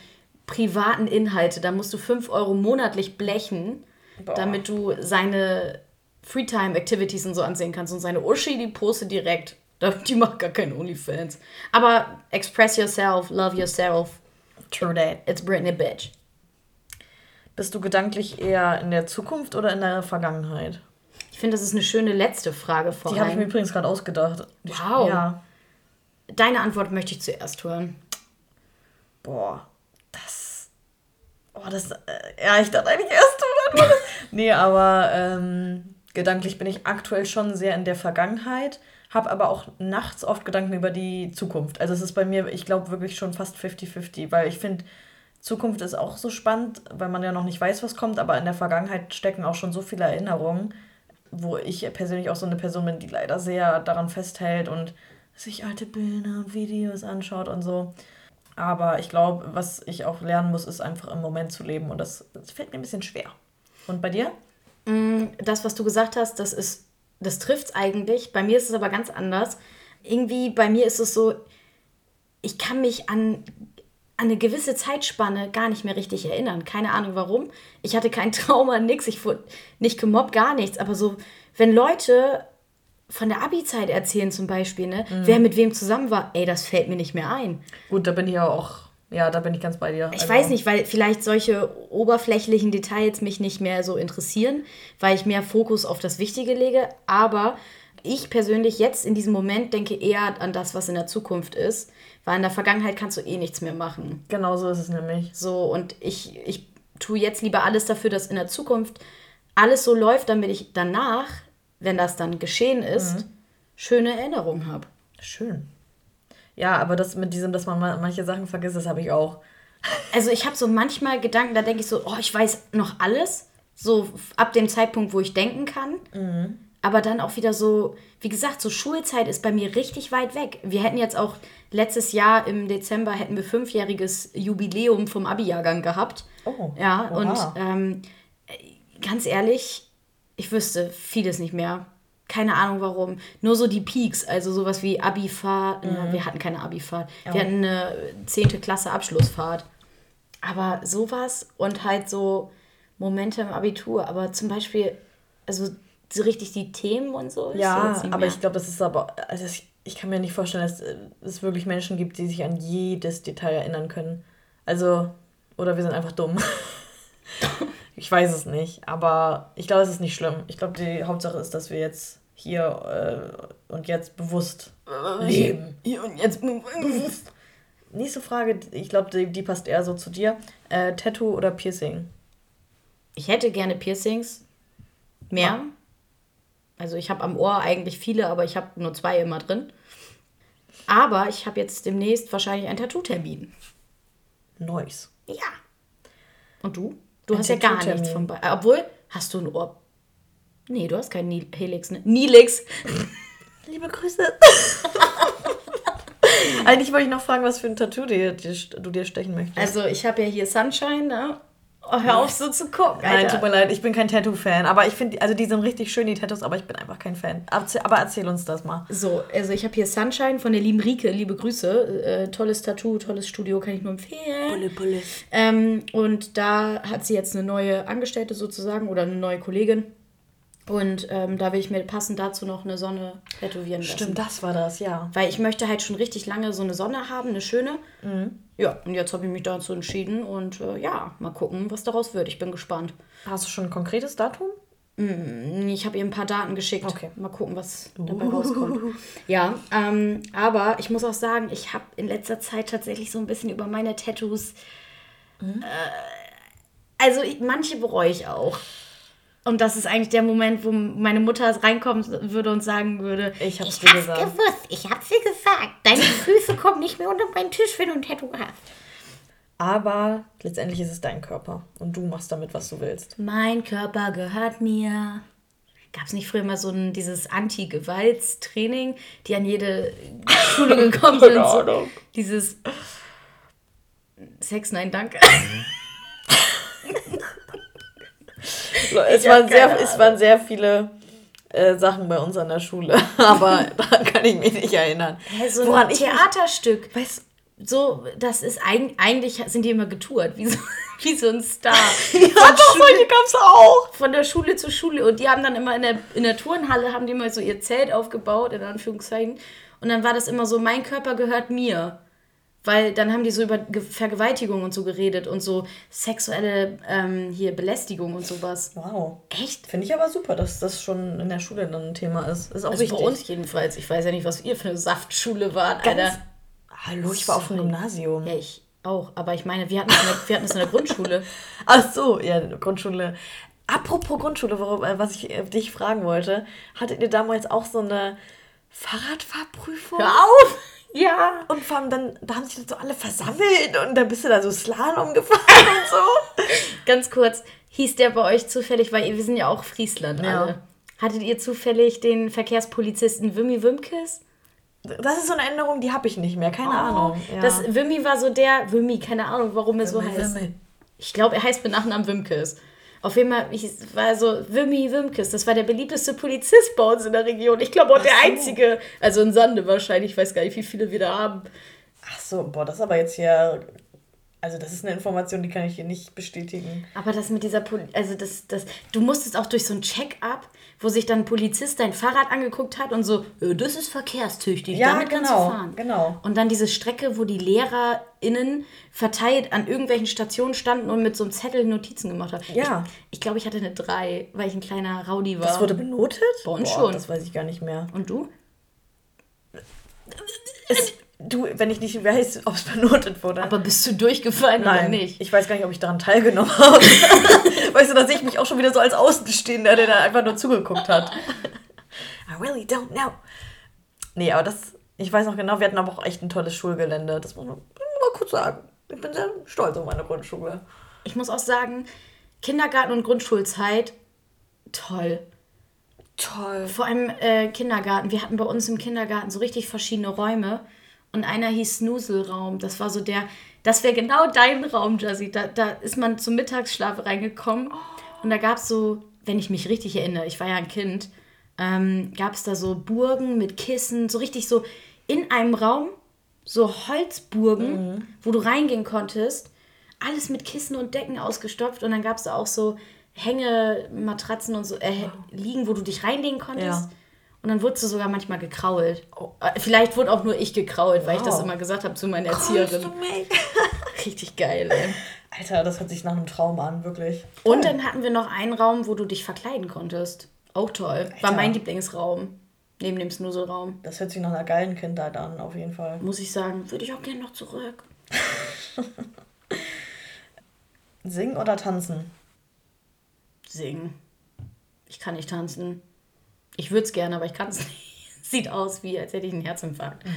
Speaker 2: privaten Inhalte. Da musst du 5 Euro monatlich blechen,
Speaker 1: Boah.
Speaker 2: damit du seine Freetime-Activities und so ansehen kannst. Und seine Uschi, die postet direkt. <laughs> Die macht gar keine OnlyFans. Aber express yourself, love yourself.
Speaker 1: True that.
Speaker 2: It's Britney Bitch.
Speaker 1: Bist du gedanklich eher in der Zukunft oder in der Vergangenheit?
Speaker 2: Ich finde, das ist eine schöne letzte Frage vor
Speaker 1: Die habe ich mir übrigens gerade ausgedacht. Die-
Speaker 2: Wow.
Speaker 1: Ja.
Speaker 2: Deine Antwort möchte ich zuerst hören.
Speaker 1: Boah, das. Oh, das. Äh, ja, ich dachte eigentlich erst du <laughs> nee, aber ähm, gedanklich bin ich aktuell schon sehr in der Vergangenheit, habe aber auch nachts oft Gedanken über die Zukunft. Also es ist bei mir, ich glaube, wirklich schon fast 50-50, weil ich finde, Zukunft ist auch so spannend, weil man ja noch nicht weiß, was kommt, aber in der Vergangenheit stecken auch schon so viele Erinnerungen, wo ich persönlich auch so eine Person bin, die leider sehr daran festhält und sich alte Bilder und Videos anschaut und so. Aber ich glaube, was ich auch lernen muss, ist einfach im Moment zu leben. Und das, das fällt mir ein bisschen schwer. Und bei dir?
Speaker 2: das, was du gesagt hast, das ist, das trifft eigentlich. Bei mir ist es aber ganz anders. Irgendwie, bei mir ist es so, ich kann mich an, an eine gewisse Zeitspanne gar nicht mehr richtig erinnern. Keine Ahnung warum. Ich hatte kein <laughs> Trauma, nix. Ich wurde nicht gemobbt, gar nichts. Aber so, wenn Leute von der Abi-Zeit erzählen zum Beispiel, ne, wer mit wem zusammen war, ey, das fällt mir nicht mehr ein.
Speaker 1: Gut, da bin ich ja auch, ja, da bin ich ganz bei dir.
Speaker 2: Ich
Speaker 1: Also,
Speaker 2: weiß nicht, weil vielleicht solche oberflächlichen Details mich nicht mehr so interessieren, weil ich mehr Fokus auf das Wichtige lege. Aber ich persönlich jetzt in diesem Moment denke eher an das, was in der Zukunft ist, weil in der Vergangenheit kannst du eh nichts mehr machen.
Speaker 1: Genau so ist es nämlich.
Speaker 2: So, und ich, ich tue jetzt lieber alles dafür, dass in der Zukunft alles so läuft, damit ich danach, wenn das dann geschehen ist, schöne Erinnerungen habe.
Speaker 1: Schön. Ja, aber das mit diesem, dass man ma- manche Sachen vergisst, das habe ich auch. <laughs>
Speaker 2: Also ich habe so manchmal Gedanken, da denke ich so, oh, ich weiß noch alles, so ab dem Zeitpunkt, wo ich denken kann. Aber dann auch wieder so, wie gesagt, so Schulzeit ist bei mir richtig weit weg. Wir hätten jetzt auch letztes Jahr im Dezember hätten wir fünfjähriges Jubiläum vom Abi-Jahrgang gehabt. Oh. Ja, Oha. und ähm, ganz ehrlich, ich wüsste vieles nicht mehr. Keine Ahnung warum. Nur so die Peaks, also sowas wie Abifahrt. Mhm. Wir hatten keine Abifahrt. Oh. Wir hatten eine 10. Klasse Abschlussfahrt. Aber sowas und halt so Momente im Abitur. Aber zum Beispiel, also so richtig die Themen und so.
Speaker 1: Ja, aber ich glaube, das ist aber, also ich, ich kann mir nicht vorstellen, dass es wirklich Menschen gibt, die sich an jedes Detail erinnern können. Also, oder wir sind einfach dumm. <laughs> ich weiß es nicht, aber ich glaube, es ist nicht schlimm. Ich glaube, die Hauptsache ist, dass wir jetzt hier äh, und jetzt bewusst leben. Hier und jetzt bewusst. Nächste Frage, ich glaube, die, die passt eher so zu dir. Äh, Tattoo oder Piercing?
Speaker 2: Ich hätte gerne Piercings. Mehr. Also ich habe am Ohr eigentlich viele, aber ich habe nur zwei immer drin. Aber ich habe jetzt demnächst wahrscheinlich einen Tattoo-Termin. Nice. Ja. Und du? Du ein hast ja gar nichts von bei. Obwohl, hast du ein Ohr. Nee, du hast keinen Helix, ne? Nilix. <laughs>
Speaker 1: Liebe Grüße. <laughs> Eigentlich wollte ich noch fragen, was für ein Tattoo du dir stechen möchtest.
Speaker 2: Also, ich habe ja hier Sunshine, ne? Oh, hör auf, so zu gucken.
Speaker 1: Alter. Nein, tut mir leid, ich bin kein Tattoo-Fan. Aber ich finde, also die sind richtig schön, die Tattoos, aber ich bin einfach kein Fan. Aber erzähl uns das mal.
Speaker 2: So, also ich habe hier Sunshine von der lieben Rike, liebe Grüße. Äh, tolles Tattoo, tolles Studio, kann ich nur empfehlen. Bulle, bulle. Ähm, und da hat sie jetzt eine neue Angestellte sozusagen oder eine neue Kollegin. Und ähm, da will ich mir passend dazu noch eine Sonne tätowieren
Speaker 1: lassen. Stimmt, das war das, ja.
Speaker 2: Weil ich möchte halt schon richtig lange so eine Sonne haben, eine schöne. Mhm. Ja, und jetzt habe ich mich dazu entschieden und äh, ja, mal gucken, was daraus wird. Ich bin gespannt.
Speaker 1: Hast du schon ein konkretes Datum?
Speaker 2: Mm, ich habe ihr ein paar Daten geschickt. Okay. Mal gucken, was dabei uh. rauskommt. Ja, ähm, aber ich muss auch sagen, ich habe in letzter Zeit tatsächlich so ein bisschen über meine Tattoos. Mhm. Äh, also ich, manche bereue ich auch. Und das ist eigentlich der Moment, wo meine Mutter reinkommen würde und sagen würde: Ich hab's ich dir gesagt. gewusst, ich hab's dir gesagt. Deine <laughs> Füße kommen nicht mehr unter meinen Tisch, wenn du ein Tattoo hast.
Speaker 1: Aber letztendlich ist es dein Körper und du machst damit, was du willst.
Speaker 2: Mein Körper gehört mir. Gab es nicht früher mal so ein dieses Anti-Gewaltstraining, die an jede Schule <laughs> gekommen sind? So, dieses Sex, nein, danke. <laughs>
Speaker 1: es, waren sehr, es waren sehr viele äh, Sachen bei uns an der Schule, <laughs> aber <laughs> da kann ich mich nicht erinnern.
Speaker 2: Hä, so Woran ein Theaterstück. Weiß, so, das ist eigentlich, sind die immer getourt, wie so, wie so ein Star. ja, von doch, solche gab's auch. Von der Schule zu Schule. Und die haben dann immer in der, in der Turnhalle, haben die immer so ihr Zelt aufgebaut, in Anführungszeichen. Und dann war das immer so, mein Körper gehört mir. Weil dann haben die so über Vergewaltigung und so geredet und so sexuelle ähm, hier Belästigung und sowas. Wow.
Speaker 1: Echt? Finde ich aber super, dass das schon in der Schule dann ein Thema ist. Ist auch
Speaker 2: also wichtig. bei uns jedenfalls. Ich weiß ja nicht, was ihr für eine Saftschule wart, Ganz Alter.
Speaker 1: Hallo, ich war auf dem Gymnasium.
Speaker 2: Ja, ich auch. Aber ich meine, wir hatten es in der, wir hatten es in der Grundschule. <laughs>
Speaker 1: Ach so, ja, Grundschule. Apropos Grundschule, worum, äh, was ich äh, dich fragen wollte. Hattet ihr damals auch so eine Fahrradfahrprüfung? Hör auf! Ja. Und vor allem dann, da haben sich dann so alle versammelt und dann bist du da so Slalom gefahren und so. <laughs>
Speaker 2: Ganz kurz, hieß der bei euch zufällig, weil wir sind ja auch Friesland ja. alle. Hattet ihr zufällig den Verkehrspolizisten Wimmy Wimkes?
Speaker 1: Das ist so eine Änderung, die habe ich nicht mehr, keine oh, Ahnung.
Speaker 2: Ja. Das Wimmy war so der, Wimmy, keine Ahnung, warum er so heißt. Wimmy. Ich glaube, er heißt mit Nachnamen Wimkes. Auf jeden Fall, ich war so, Wimmy Wimkes, das war der beliebteste Polizist bei uns in der Region. Ich glaube auch Ach der so. einzige, also in Sande wahrscheinlich, ich weiß gar nicht, wie viele wir da haben.
Speaker 1: Ach so, boah, das ist aber jetzt hier also das ist eine Information, die kann ich hier nicht bestätigen.
Speaker 2: Aber das mit dieser, Poli also das, das, du musstest auch durch so ein Check-up, wo sich dann ein Polizist dein Fahrrad angeguckt hat und so, äh, das ist verkehrstüchtig, ja, damit genau, kannst du genau, fahren. genau. Und dann diese Strecke, wo die LehrerInnen verteilt an irgendwelchen Stationen standen und mit so einem Zettel Notizen gemacht haben. Ja. Ich, ich glaube, ich hatte eine 3, weil ich ein kleiner Rowdy war.
Speaker 1: Das wurde benotet? Bei uns Boah, schon. Das weiß ich gar nicht mehr.
Speaker 2: Und du?
Speaker 1: Es, Du, wenn ich nicht weiß, ob es benotet wurde.
Speaker 2: Aber bist du durchgefallen Nein, oder nicht?
Speaker 1: Ich weiß gar nicht, ob ich daran teilgenommen habe. <laughs> weißt du, da sehe ich mich auch schon wieder so als Außenstehender, der da einfach nur zugeguckt hat. I really don't know. Nee, aber das, ich weiß noch genau, wir hatten aber auch echt ein tolles Schulgelände. Das muss man mal kurz sagen. Ich bin sehr stolz auf meine Grundschule.
Speaker 2: Ich muss auch sagen, Kindergarten und Grundschulzeit, toll.
Speaker 1: Toll.
Speaker 2: Vor allem äh, Kindergarten. Wir hatten bei uns im Kindergarten so richtig verschiedene Räume. Und einer hieß Snuselraum. Das war so der, das wäre genau dein Raum, Jazzy. Da, da ist man zum Mittagsschlaf reingekommen. Und da gab es so, wenn ich mich richtig erinnere, ich war ja ein Kind, ähm, gab es da so Burgen mit Kissen, so richtig so in einem Raum, so Holzburgen, wo du reingehen konntest. Alles mit Kissen und Decken ausgestopft. Und dann gab es da auch so Hängematratzen und so äh, liegen, wo du dich reinlegen konntest.
Speaker 1: Ja.
Speaker 2: Und dann wurdest du sogar manchmal gekrault. Äh, Vielleicht wurde auch nur ich gekrault, weil ich das
Speaker 1: Wow.
Speaker 2: immer gesagt habe zu meiner
Speaker 1: Kraulst du
Speaker 2: Erzieherin.
Speaker 1: mich? <laughs>
Speaker 2: Richtig geil, ey.
Speaker 1: Alter, das hört sich nach einem Traum an, wirklich.
Speaker 2: Und dann hatten wir noch einen Raum, wo du dich verkleiden konntest. Auch toll. War
Speaker 1: Alter.
Speaker 2: mein Lieblingsraum. Neben dem Snuselraum.
Speaker 1: Das hört sich nach einer geilen Kindheit an, auf jeden Fall.
Speaker 2: Muss ich sagen, würde ich auch gerne noch zurück. <laughs>
Speaker 1: Singen oder tanzen?
Speaker 2: Singen. Ich kann nicht tanzen. Ich würde es gerne, aber ich kann es nicht. <laughs> Sieht aus, wie als hätte ich einen Herzinfarkt.
Speaker 1: Nein.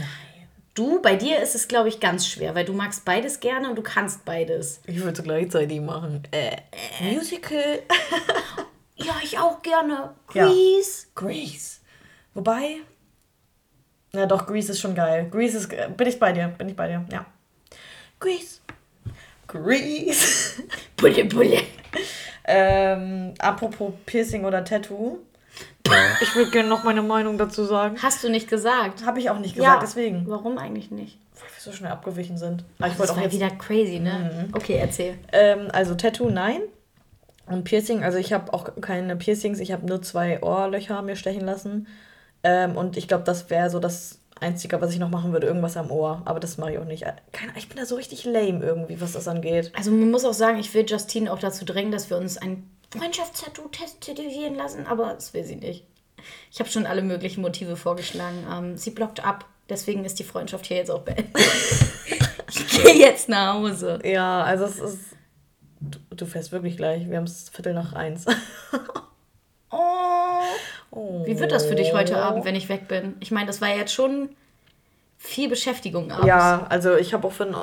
Speaker 2: Du, bei dir ist es, glaube ich, ganz schwer, weil du magst beides gerne und du kannst beides.
Speaker 1: Ich würde es gleichzeitig machen. Äh, Musical. <laughs>
Speaker 2: Ja, ich auch gerne.
Speaker 1: Ja.
Speaker 2: Grease.
Speaker 1: Grease. Wobei. Ja, doch, Grease ist schon geil. Grease ist. äh, Bin ich bei dir? Bin ich bei dir? Ja. Grease. Grease. <laughs>
Speaker 2: Bulle, bulle.
Speaker 1: ähm, apropos Piercing oder Tattoo. Ich würde gerne noch meine Meinung dazu sagen.
Speaker 2: Hast du nicht gesagt?
Speaker 1: Habe ich auch nicht gesagt, deswegen.
Speaker 2: Warum eigentlich nicht?
Speaker 1: Weil wir so schnell abgewichen sind. Aber ich
Speaker 2: Das
Speaker 1: wollte auch
Speaker 2: war
Speaker 1: jetzt.
Speaker 2: wieder crazy, ne? Okay, erzähl.
Speaker 1: Ähm, also Tattoo, nein. Und Piercing, also ich habe auch keine Piercings, ich habe nur zwei Ohrlöcher mir stechen lassen. Ähm, und ich glaube, das wäre so das Einzige, was ich noch machen würde, irgendwas am Ohr. Aber das mache ich auch nicht. Keine, ich bin da so richtig lame irgendwie, was das angeht.
Speaker 2: Also man muss auch sagen, ich will Justine auch dazu drängen, dass wir uns ein Freundschaftstattoo tätowieren lassen, aber das will sie nicht. Ich habe schon alle möglichen Motive vorgeschlagen. Ähm, sie blockt ab, deswegen ist die Freundschaft hier jetzt auch beendet. <laughs> ich gehe jetzt nach Hause.
Speaker 1: Ja, also es ist. Du, du fährst wirklich gleich. Wir haben es Viertel nach eins.
Speaker 2: Oh. <laughs>
Speaker 1: Oh.
Speaker 2: Wie wird das für dich heute Abend, wenn ich weg bin? Ich meine, das war jetzt schon viel Beschäftigung abends.
Speaker 1: Ja, also ich habe auch von.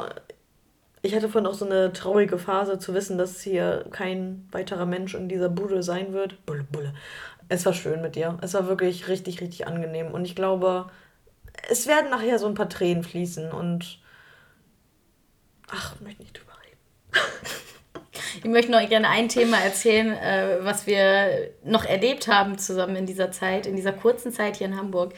Speaker 1: Ich hatte vorhin auch so eine traurige Phase zu wissen, dass hier kein weiterer Mensch in dieser Bude sein wird. Bulle, Bulle. Es war schön mit dir. Es war wirklich richtig, richtig angenehm. Und ich glaube, es werden nachher so ein paar Tränen fließen und. Ach, ich möchte nicht drüber reden. <laughs>
Speaker 2: Ich möchte noch gerne ein Thema erzählen, äh, was wir noch erlebt haben zusammen in dieser Zeit, in dieser kurzen Zeit hier in Hamburg.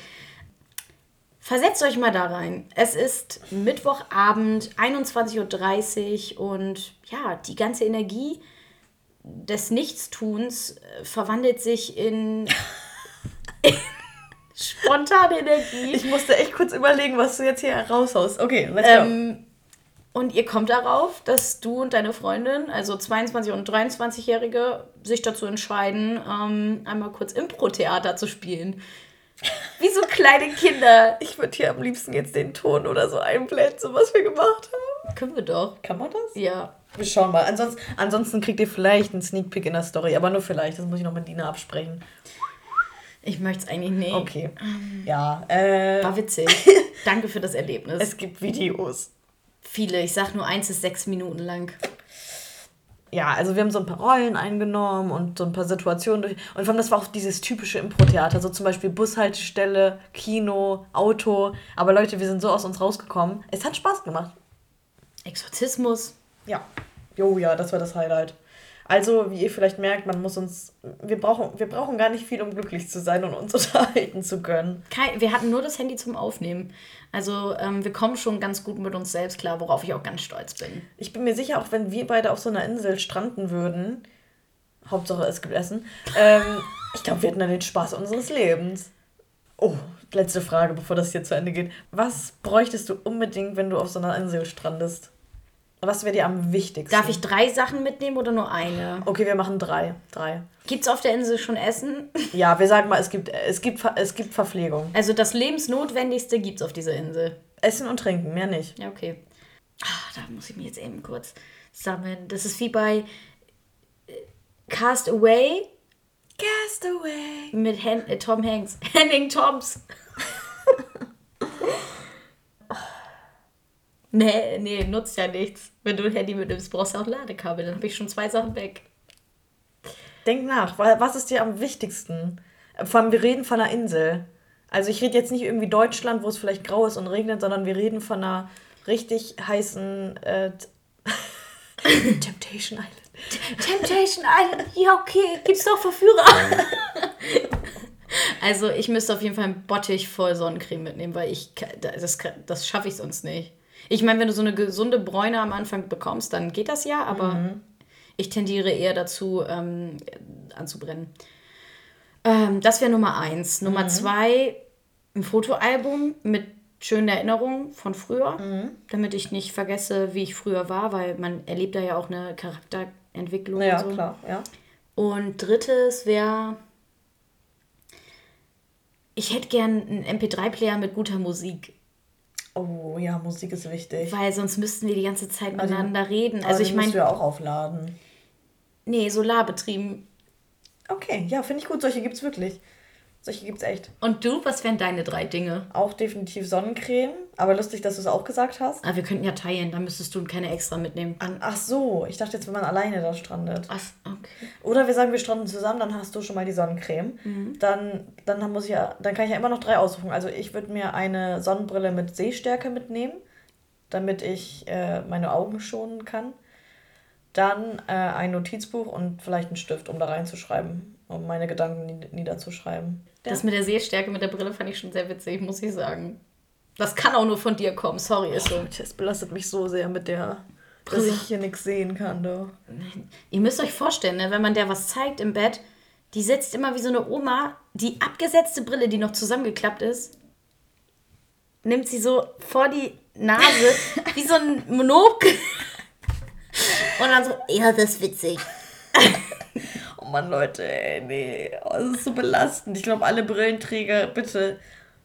Speaker 2: Versetzt euch mal da rein. Es ist Mittwochabend, 21.30 Uhr und ja, die ganze Energie des Nichtstuns äh, verwandelt sich in, <laughs> in spontane Energie.
Speaker 1: Ich musste echt kurz überlegen, was du jetzt hier raushaust. Okay, let's go.
Speaker 2: Ähm, und ihr kommt darauf, dass du und deine Freundin, also 22- und 23-Jährige, sich dazu entscheiden, ähm, einmal kurz Impro-Theater zu spielen. Wie so kleine Kinder.
Speaker 1: ich würde hier am liebsten jetzt den Ton oder so einblenden, so was wir gemacht haben.
Speaker 2: Können wir doch.
Speaker 1: Kann man das?
Speaker 2: Ja.
Speaker 1: Wir schauen mal. Ansonsten, ansonsten kriegt ihr vielleicht einen Sneak Peek in der Story, aber nur vielleicht. Das muss ich noch mit Dina absprechen.
Speaker 2: Ich möchte es eigentlich nicht.
Speaker 1: Okay. Ja, äh,
Speaker 2: War witzig. <laughs> Danke für das Erlebnis.
Speaker 1: es gibt Videos.
Speaker 2: Viele, ich sag nur eins ist sechs Minuten lang.
Speaker 1: Ja, also wir haben so ein paar Rollen eingenommen und so ein paar Situationen durch. Und vor allem, das war auch dieses typische Impro-Theater. So zum Beispiel Bushaltestelle, Kino, Auto. Aber Leute, wir sind so aus uns rausgekommen. Es hat Spaß gemacht.
Speaker 2: Exorzismus.
Speaker 1: Ja. Jo, ja, das war das Highlight. Also, wie ihr vielleicht merkt, man muss uns. Wir brauchen, wir brauchen gar nicht viel, um glücklich zu sein und uns <laughs> unterhalten zu können.
Speaker 2: Kein, wir hatten nur das Handy zum Aufnehmen. Also ähm, wir kommen schon ganz gut mit uns selbst klar, worauf ich auch ganz stolz bin.
Speaker 1: Ich bin mir sicher, auch wenn wir beide auf so einer Insel stranden würden, Hauptsache es gibt Essen, ähm, <laughs> ich glaube, wir hätten dann den Spaß unseres Lebens. Oh, letzte Frage, bevor das hier zu Ende geht. Was bräuchtest du unbedingt, wenn du auf so einer Insel strandest? Was wäre dir am wichtigsten?
Speaker 2: Darf ich drei Sachen mitnehmen oder nur eine?
Speaker 1: Okay, wir machen drei. Drei.
Speaker 2: Gibt's auf der Insel schon Essen?
Speaker 1: Ja, wir sagen mal, es gibt, es gibt, es gibt Verpflegung.
Speaker 2: Also das Lebensnotwendigste gibt's auf dieser Insel.
Speaker 1: Essen und Trinken, mehr nicht.
Speaker 2: Ja, okay. Ah, da muss ich mich jetzt eben kurz sammeln. Das ist wie bei äh, Cast Away
Speaker 1: Castaway.
Speaker 2: mit Hen äh, Tom Hanks. <laughs> Henning Toms. <laughs> nee, nee, nutzt ja nichts. Wenn du ein Handy mitnimmst, brauchst du auch Ladekabel. Dann habe ich schon zwei Sachen weg.
Speaker 1: Denk nach, wa- was ist dir am wichtigsten? Vor allem, wir reden von einer Insel. Also ich rede jetzt nicht irgendwie Deutschland, wo es vielleicht grau ist und regnet, sondern wir reden von einer richtig heißen äh, <laughs> Temptation Island.
Speaker 2: Temptation Island, ja okay, gibt's doch Verführer. <laughs> also ich müsste auf jeden Fall einen Bottich voll Sonnencreme mitnehmen, weil ich das, das schaffe ich sonst nicht. Ich meine, wenn du so eine gesunde Bräune am Anfang bekommst, dann geht das ja, aber mhm. ich tendiere eher dazu, ähm, anzubrennen. Ähm, das wäre Nummer eins. Nummer mhm. zwei, ein Fotoalbum mit schönen Erinnerungen von früher, mhm. damit ich nicht vergesse, wie ich früher war, weil man erlebt da ja auch eine Charakterentwicklung. Ja, und so. klar, ja. Und drittes wäre, ich hätte gern einen MP3-Player mit guter Musik.
Speaker 1: Oh ja, Musik ist wichtig.
Speaker 2: Weil sonst müssten wir die ganze Zeit also, miteinander reden.
Speaker 1: Also ich meine. Musst du ja auch aufladen.
Speaker 2: Nee, solarbetrieben.
Speaker 1: Okay, ja, finde ich gut. Solche gibt es wirklich. Solche gibt es echt.
Speaker 2: Und du, was wären deine drei Dinge?
Speaker 1: Auch definitiv Sonnencreme. Aber lustig, dass du es auch gesagt hast.
Speaker 2: Ah, wir könnten ja teilen, dann müsstest du keine extra mitnehmen.
Speaker 1: An, ach so, ich dachte jetzt, wenn man alleine da strandet. Ach, okay. Oder wir sagen, wir stranden zusammen, dann hast du schon mal die Sonnencreme. Mhm. Dann, dann, muss ich ja, dann kann ich ja immer noch drei aussuchen. Also ich würde mir eine Sonnenbrille mit Sehstärke mitnehmen, damit ich äh, meine Augen schonen kann. Dann äh, ein Notizbuch und vielleicht einen Stift, um da reinzuschreiben, um meine Gedanken niederzuschreiben.
Speaker 2: Das mit der Sehstärke mit der Brille fand ich schon sehr witzig, muss ich sagen. Das kann auch nur von dir kommen, sorry, ist so.
Speaker 1: Das belastet mich so sehr mit der, Brille. dass ich hier nichts sehen kann. Du.
Speaker 2: Ihr müsst euch vorstellen, ne, wenn man der was zeigt im Bett, die sitzt immer wie so eine Oma, die abgesetzte Brille, die noch zusammengeklappt ist, nimmt sie so vor die Nase, <laughs> wie so ein Monok. Und dann so, ja, das ist witzig. <laughs>
Speaker 1: Mann, Leute, ey, nee. Oh, das ist so belastend. Ich glaube, alle Brillenträger, bitte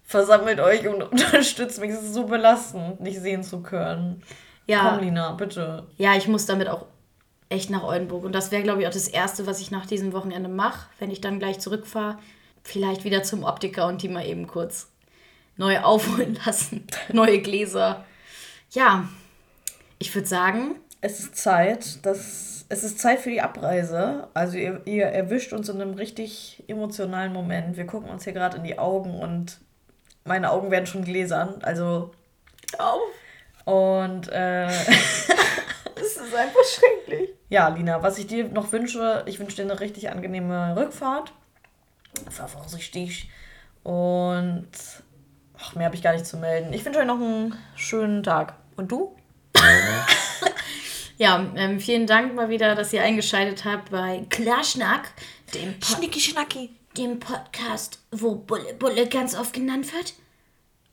Speaker 1: versammelt euch und <laughs> unterstützt mich. Es ist so belastend, nicht sehen zu können. Ja. Komm, Lina, bitte.
Speaker 2: Ja, ich muss damit auch echt nach Oldenburg. Und das wäre, glaube ich, auch das Erste, was ich nach diesem Wochenende mache, wenn ich dann gleich zurückfahre. Vielleicht wieder zum Optiker und die mal eben kurz neu <laughs> aufholen lassen. Neue Gläser. Ja, ich würde sagen.
Speaker 1: Es ist Zeit, dass es ist Zeit für die Abreise. Also ihr, ihr erwischt uns in einem richtig emotionalen Moment. Wir gucken uns hier gerade in die Augen und meine Augen werden schon gläsern. Also auf. Und äh, <laughs> es ist einfach schrecklich. Ja, Lina, was ich dir noch wünsche, ich wünsche dir eine richtig angenehme Rückfahrt. Fahr vorsichtig. Und ach, mehr habe ich gar nicht zu melden. Ich wünsche euch noch einen schönen Tag. Und du?
Speaker 2: Ja, ähm, vielen Dank mal wieder, dass ihr eingeschaltet habt bei Klarschnack, dem, po Schnicki Schnacki. dem Podcast, wo Bulle Bulle ganz oft genannt wird.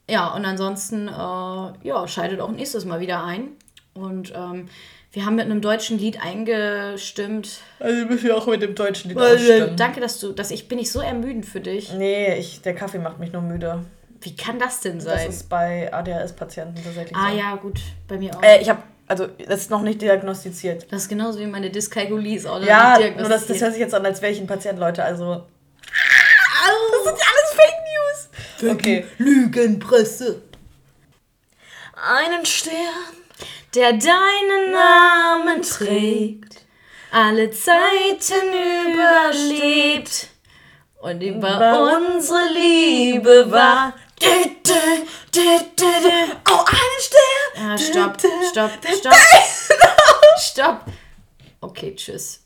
Speaker 2: Ja, und ansonsten, äh, ja, schaltet auch nächstes Mal wieder ein. Und ähm, wir haben mit einem deutschen Lied eingestimmt.
Speaker 1: Also müssen wir auch mit dem deutschen Lied
Speaker 2: ausstimmen. Danke, dass du, dass ich bin nicht so ermüdend für dich.
Speaker 1: Nee, ich, der Kaffee macht mich nur müde.
Speaker 2: Wie kann das denn sein?
Speaker 1: Das ist bei ADHS-Patienten tatsächlich
Speaker 2: Ah so. ja, gut, bei mir
Speaker 1: auch. Äh, ich habe also das ist noch nicht diagnostiziert.
Speaker 2: Das ist genauso wie meine Dyskalkulie ist auch noch
Speaker 1: ja, nicht nur das, das hört sich jetzt an, als wäre ich ein Patient, Leute. Also. Das sind alles Fake News. Okay. Lügenpresse. Einen Stern, der deinen Namen trägt, alle Zeiten überlebt und über unsere Liebe Oh, einen Stern!
Speaker 2: Stopp, stopp, stopp. Stopp! Okay, tschüss.